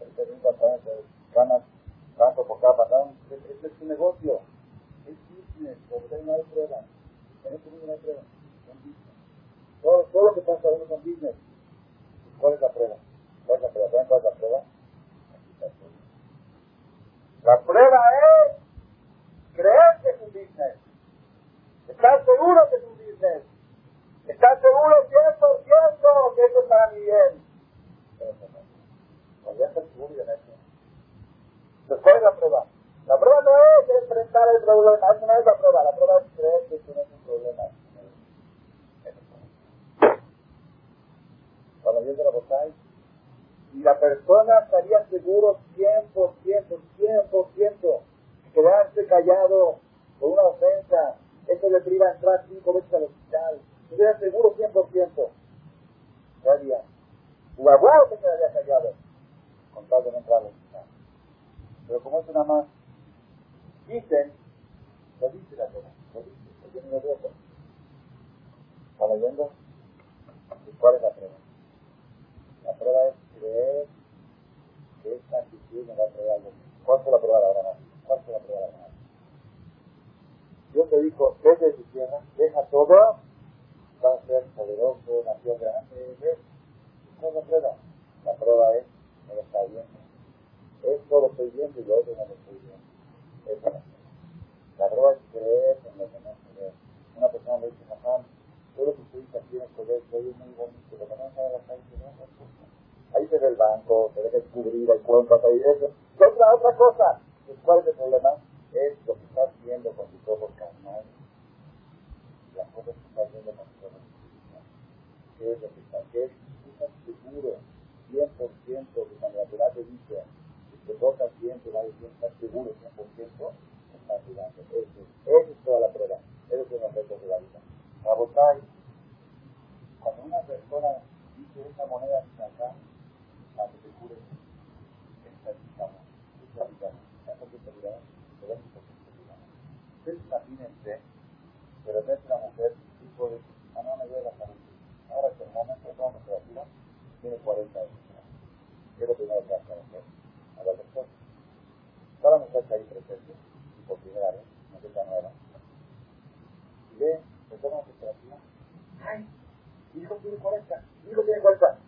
Ahorita bien pantalones, ganas tanto por cada pantalón. Este es un negocio. Es business, porque no hay prueba. En este mundo no hay prueba. Son business. Todo, todo lo que pasa uno son business. ¿Cuál es la prueba? ¿Cuál es la prueba? ¿Saben cuál es la prueba? La prueba es creer que es un business. Estar seguro que es un business. ¿Estás seguro 100% que esto es para mi bien? Ya estás seguro de eso. Entonces, ¿cuál la prueba? La prueba no es enfrentar el problema, eso no es la prueba. La prueba es creer que esto no es un problema. Cuando viene la votáis, y la persona estaría seguro 100%, 100%, quedarse callado por una ofensa, eso le priva entrar cinco veces al hospital, estuviera seguro 100%, ¿qué haría? Tu abuelo te quedaría callado. Con tal de no entrar a Pero como es una más, dicen, lo dice la cosa, lo dice, lo tiene los ojos. ¿Está leyendo? ¿Y cuál es la prueba? La prueba es creer que esta actitud me va a traer algo. ¿Cuál fue la prueba de Abraham? ¿Cuál fue la prueba de Abraham? Dios te dijo, vete de tu tierra, deja todo, ser poderoso, nación grande, ¿ves? ¿Cuál es la prueba? La prueba es, me lo está viendo. Esto lo estoy viendo y lo otro no lo estoy viendo. Eso no La prueba es creer en lo que no se ve. Una persona le dice, Jajam, todo lo que estoy aquí en el colegio es muy bonito, pero no sabe la calle, no es Ahí se ve el banco, se ve que cubrir el cuento, ahí eso. Otra, otra cosa. ¿Cuál es el problema? Es lo que estás viendo con tus ojos carnales. Las cosas que estás viendo con. ¿Qué es lo que está? ¿Qué es? Seguro, 100% que cuando la te dice que te tocas bien, te va a decir, estás seguro 100%, estás ayudando. Eso es toda la prueba. Eso es los retos de la vida. Rabotai, cuando una persona dice esa moneda está acá, para que te cure, esta digamos, esta digamos, esta digamos, pero es Ustedes imagínense, de repente una mujer dijo, ah, no me duele la salud. Ahora es el momento de toda nuestra vida, tiene 40 años. ¿Qué es lo primero que hace la mujer? A la doctora. Está la muchacha ahí presente, y por primera vez, una cosa nueva, y ve se toma temperatura. ¡Ay! Mi hijo tiene 40, mi hijo tiene 40.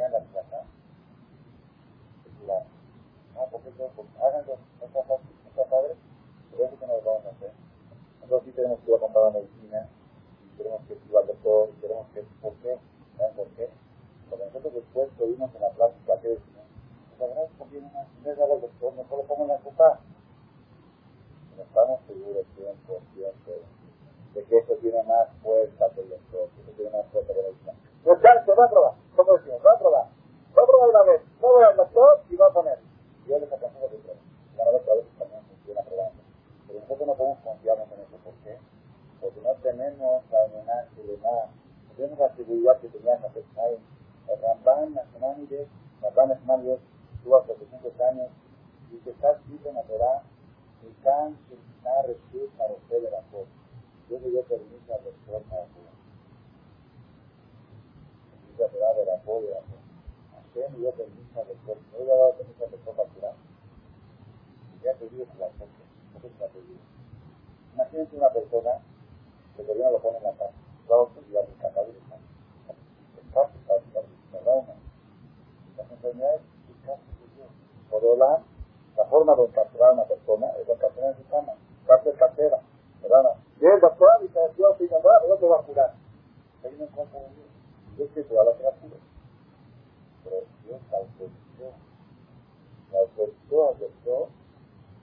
Ponía la y la, no, porque háganlo, esta padre, pero eso que no lo vamos a hacer. Nosotros sí tenemos que ir a comprar la medicina, y tenemos que ir al doctor, y tenemos que, ¿por qué? ¿Saben por qué? Porque nosotros después oímos en la práctica que decimos, la verdad es que conviene más, en vez de al doctor, mejor lo pongo en la copa. No estamos seguros 100% de que eso tiene más fuerza que el doctor, que eso tiene más fuerza que la medicina. Pues ya, se va a probar, ¿cómo decimos? Va a probar. Va a probar una vez, va a probar al doctor y va a poner. Y yo les aconsejo que prueben. La verdad es que a veces también funciona probando. Pero nosotros no podemos confiarnos en eso. ¿Por qué? Porque no tenemos la amenaza de nada. No tenemos la seguridad que tenían los Esmael. El Ramban Nachmanides, Ramban Nachmanides, tuvo hace 700 años, y que está escrito en la Torah, el can que está recibido para usted de la. Dios le dio permiso a curar de la cosa de la cosa. Hashem dio permiso al doctor. No le al doctor para curar. Ya pedido que la cosa. No la pedido. Imagínense una persona que el gobierno lo pone en la casa. Claro que ya me encanta de eso. Es fácil para ¿verdad? Las enfermedades es de Dios. Por Olam, la forma de encarcelar a una persona es encarcelar en su cama. Cárcel casera. ¿Verdad? Y el doctor dice, Dios te dice, no te va a curar. Hay una cosa de Dios. Que a la cura. pero Dios autorizó, la autorizó, aceptó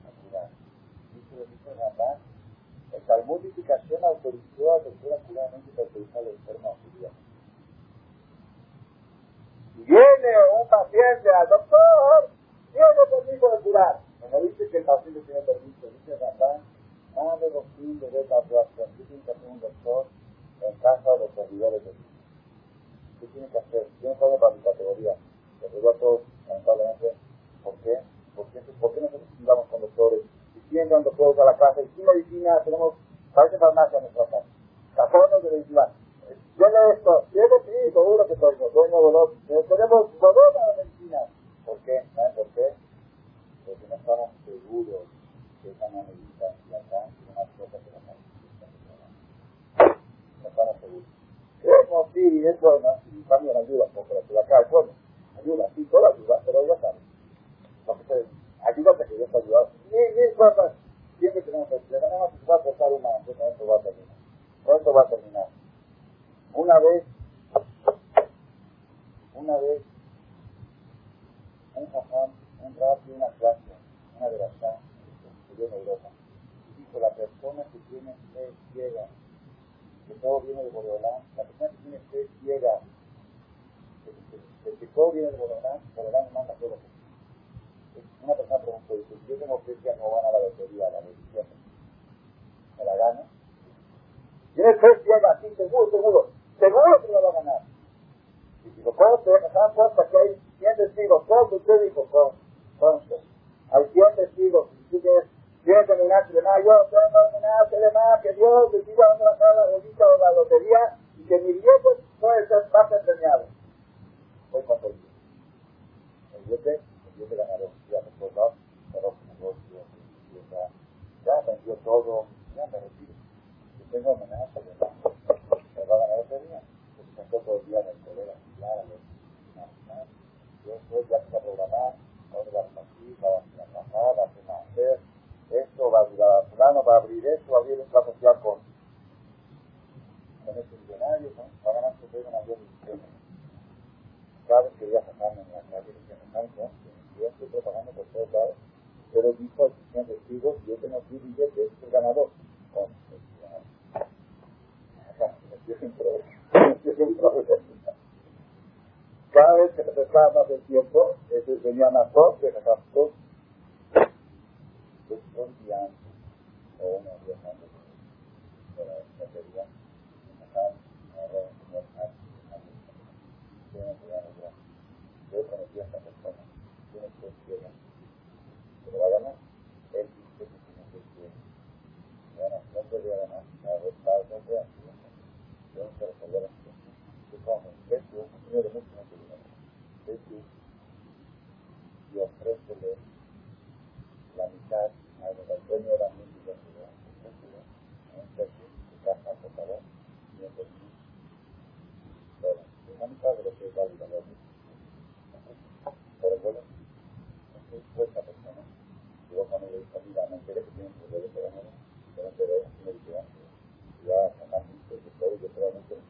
a curar. Dice lo dice Ramán, el Talmud que Hashem autorizó a doctor a curar a y autorizó al enfermo a curar. Viene un paciente al doctor, tiene permiso de curar. No dice que el paciente tiene permiso, dice Ramán, nada de los fines de esta actuación. Dice que un doctor en casa de los servidores de Dios. ¿Qué tiene que hacer? Yo no para mi categoría. Lo digo a todos, lamentablemente. ¿Por qué? ¿Por qué, ¿Por qué nosotros andamos con doctores? Y siguen dando doctores a la casa. Y sin medicina tenemos, parece farmacia en nuestra casa. Cajones de medicina. Tiene esto, tiene sí, seguro que soy dueño de los. Tenemos bodega de medicina. ¿Por qué? ¿Saben por qué? Porque no estamos seguros que esa medicina y acá es una cosa que nos No estamos seguros. Creemos, sí, es bueno, y también ayuda un poco, la es bueno. Ayuda, sí, todo ayuda, pero ya sabes. Ayúdate que Dios te ayuda. Mil, cosas. Siempre tenemos que va a cortar una, esto va a terminar. Esto va a terminar. Una vez, una vez, un jajam, un rap de una clase, una de las que estudió en Europa, dijo, la persona que tiene fe ciega, que todo viene de Boreolán, la persona que tiene fe ciega, que, que, que todo viene de Boreolán, Boreolán manda todo. Una persona preguntó, dice, yo tengo fe no van a la lotería, a la medicina, me la gano. Tiene fe ciega, sí, seguro, seguro, seguro que lo va a ganar. Y digo, ¿cómo se dan cuenta que hay 100 testigos? ¿Cómo usted dijo? Entonces, hay 100 testigos, y tú Tienes que mirar que nada, yo tengo mirar que Dios decida dónde va a estar la o la lotería y que mi billete puede ser más premiado. Voy con el billete. El billete, el billete ganador, ya me dos, pero negocio, ya, ya vendió todo, ya me retiro. Yo tengo amenaza de me va a ganar ese día. Pues pensó todo el día en el colega, claro, yo soy ya está programar, ahora va a salir, va a trabajar, va a hacer, esto va a ayudar a fulano, va a abrir esto, va a abrir un caso social con, con este millonario, ¿no? va a ganar su pega mayor de Cada vez que voy a sacarme en la calle, que me ¿no? yo estoy propagando por todos lados, pero dijo al sistema testigos, yo tengo aquí billete, este es el ganador. Con, <laughs> Cada vez que se acercaba más el tiempo, ese venía más que dos es un día antes o unos días antes de la como antes, yo conocí a esta persona, yo pero va él dice que tiene que ser no podía ganar, a ver, para no yo no sé resolver la situación. Tú, un señor de mucho ves tú, y la mitad al dueño de la música un de casa, por favor, y en dos mil dólares. La mitad de lo que es la música. Por el vuelo, entonces fue esta persona. Yo cuando le dije, mira, me enteré que tiene un de dinero, yo me ya de yo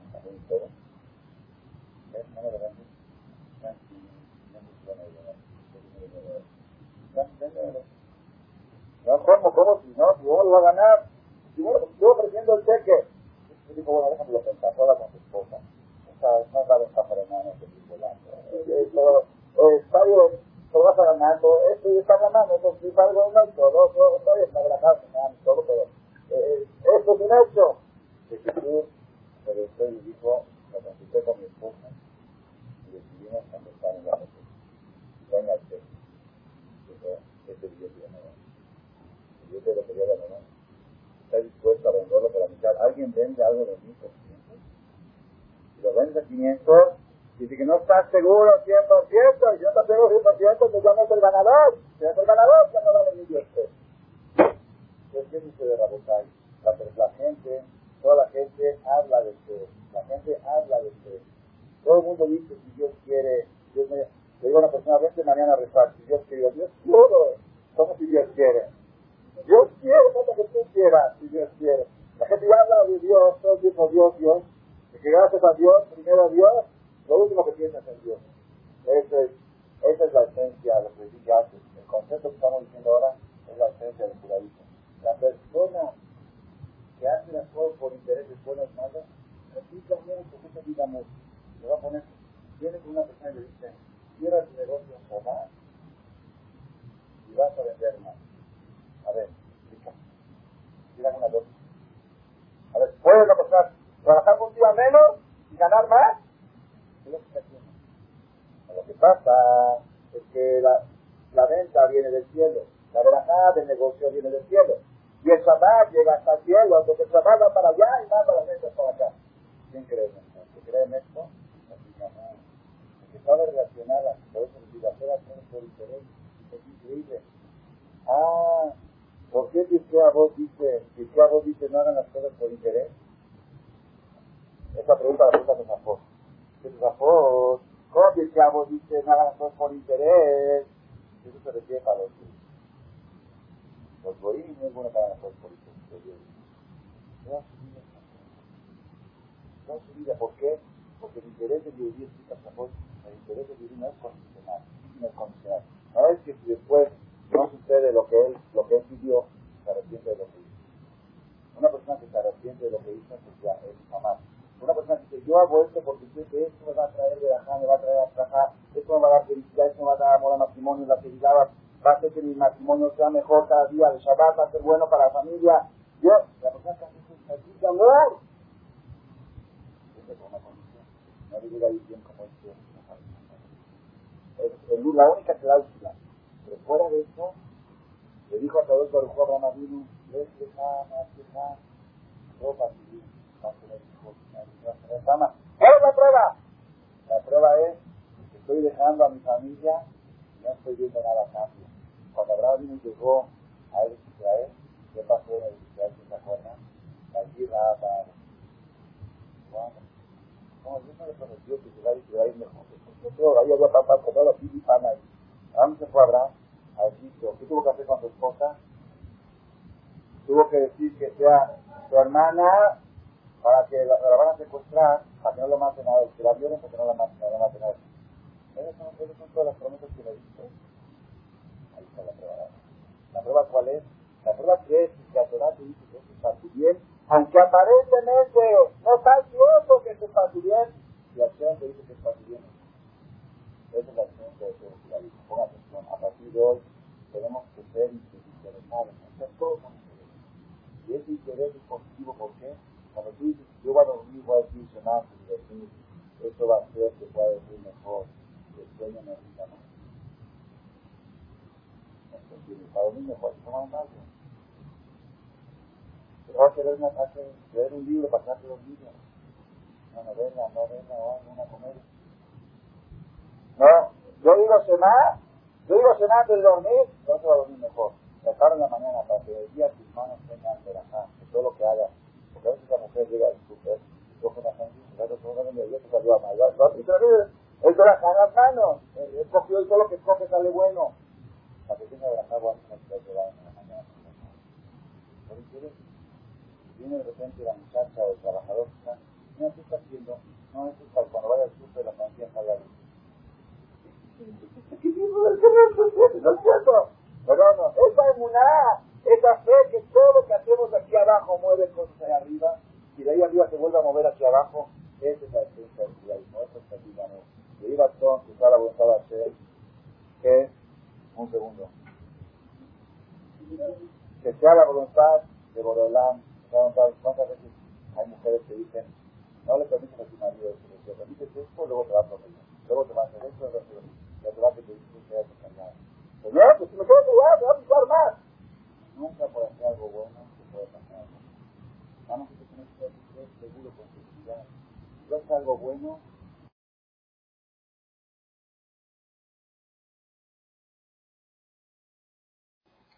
sacaré de todo. Lo. Tranquilo, no me suena de no, ¿cómo, cómo? Si no, si vos lo va a ganar. Si vos, yo ofreciendo el cheque. Y dijo, bueno, déjame lo pensar, sola con su esposa. Esa, no es la ventaja de mano que estoy volando. Está bien, lo vas a ganar, esto ya está ganando, entonces si algo no, todo, todo, todo está grabado, todo, pero eh, esto es un hecho. Que Jesús después y dijo, me consulté con mi esposa y decidimos contestar en la noche. Venga cheque. Dijo, este billete de nuevo yo te lo quería dar ¿Está dispuesto a venderlo por la mitad? ¿Alguien vende algo de mí por 500? Si lo vende a 500, dice que no está seguro 100%, y si no está seguro 100%, pues ya no es el ganador. Si no es el ganador, ya no vale ni Dios. Entonces, ¿qué sucede, Rabotay? La, la gente, toda la gente habla de que, la gente habla de que, todo el mundo dice si Dios quiere, Dios me, le digo a una persona, vente mañana a rezar, si Dios quiere, Dios quiere, ¿cómo si Dios quiere? Dios quiere, no lo que tú quieras, si Dios quiere. La gente habla de Dios, todo el tiempo Dios, Dios. Y que gracias a Dios, primero a Dios, lo último que piensas es en Dios. Esa es, la esencia de lo que dije antes. El concepto que estamos diciendo ahora es la esencia del judaísmo. La persona que hace las cosas por intereses buenos malos, así también porque se vida mucho. Le va a poner, viene una persona y le dice, cierra tu negocio o más y vas a vender más. A ver, explícame. Tira una dos. A ver, ¿puedes pasar? ¿Trabajar un día menos y ganar más? ¿Qué es lo? Lo que pasa es que la, la venta viene del cielo, la verajá del negocio viene del cielo. Y el Shabbat llega hasta el cielo, porque el Shabbat va para allá y va para las para acá. ¿Quién cree en esto? ¿Se cree en esto? No, sabe relacionar las cosas y las cosas interés. Es increíble. Ah, ¿por qué vos dice, vos dice no hagan las cosas por interés? Esa pregunta la pregunta de Zafot. ¿Qué Zafot? ¿Cómo vos dice no hagan las cosas por interés? Eso se refiere a los los goyim no es bueno para nosotros por vida Toda su vida, ¿por qué? Porque el interés de Yehudi es el interés de Yehudi no es condicional, no es condicional. No es que si después no sucede lo que él, lo que él pidió, se arrepiente de lo que hizo. Una persona que se arrepiente de lo que hizo, pues ya es jamás. Una persona que dice, yo hago esto porque sé que esto me va a traer de la me va a traer a trabajar, esto me va a dar felicidad, esto me va a dar amor al matrimonio, la felicidad va a hacer que mi matrimonio sea mejor cada día, el Shabbat va a ser bueno para la familia. Yo, la persona que hace eso es de amor. Es condición. No le bien como es que es la única cláusula. Pero fuera de eso, le dijo a los Baruj Abraham Avinu, les lejana, lejana, ropa civil, va a tener hijos, va a tener fama. es la prueba? La prueba es que estoy dejando a mi familia y no estoy viendo nada a cambio. Cuando Abraham llegó a Israel, ¿qué pasó en Israel? ¿Se acuerdan? La guerra para... ¿Cómo Dios no le prometió que Israel iba a ir mejor? Todo, ahí había papá con todos los pan ahí. ¿A dónde se fue Abraham? A Egipto. ¿Qué tuvo que Tuvo que decir que sea su hermana para que la, la van a secuestrar, para que no lo maten a él, que la violen para que no la maten, la maten a él. Esas son, esas son todas las promesas que le dice la prueba. ¿La prueba cuál es? La prueba que es que a Torah te dice que es para tu bien, aunque aparentemente no está cierto que es para tu bien, y acción te dice que es para tu bien. Esa es la acción que debe ser Ponga atención, a partir de hoy tenemos que ser interesados, hacer todo con interés. Y ese interés es positivo, ¿por qué? Cuando tú dices, yo voy a dormir, voy a decir, Shema, esto va a hacer que pueda dormir mejor, que el sueño me rinda más para dormir mejor, tomar un vaso. Pero vas a leer, una, leer un libro, pasarte los libros. Una novela, novela o una comedia. No, yo digo cenar, yo digo cenar antes de dormir, no se va a dormir mejor. Tratar en la mañana para que el día tus manos tengan verajá, que todo lo que hagas. Porque a veces la mujer llega al súper, coge una y se todo el día te salió a mal. El verajá en las manos, él cogió y todo lo que coge sale bueno para que tenga la agua que en la mañana. ¿Por qué Viene de repente la muchacha o el trabajador mira, ¿qué está haciendo? No, eso es para cuando vaya al súper la familia salga luz. ¿Qué tipo de No es cierto. Pero no, esa emuná, esa fe que todo lo que hacemos aquí abajo mueve cosas allá arriba. Y de ahí arriba se vuelve a mover hacia abajo, esa es la esencia del judaísmo, esa es la vida. Y iba todo, que está la voluntad de hacer, que un segundo. Que sea la voluntad de Borolán, ¿cuántas veces hay mujeres que dicen, no le permites a tu marido que le permites esto, luego te va a prometer, luego te va a hacer esto, luego te va a hacer que te quedas engañado. Pues no, pues si me quedo igual, me va a pisar más. Nunca por hacer algo bueno se puede pasar algo. Vamos a tener que ser seguro con seguridad. Si haces algo bueno,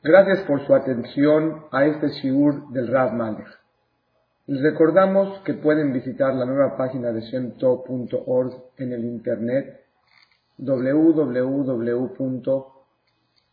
Gracias por su atención a este shiur del Rav Malech. Les recordamos que pueden visitar la nueva página de shemtov.org en el internet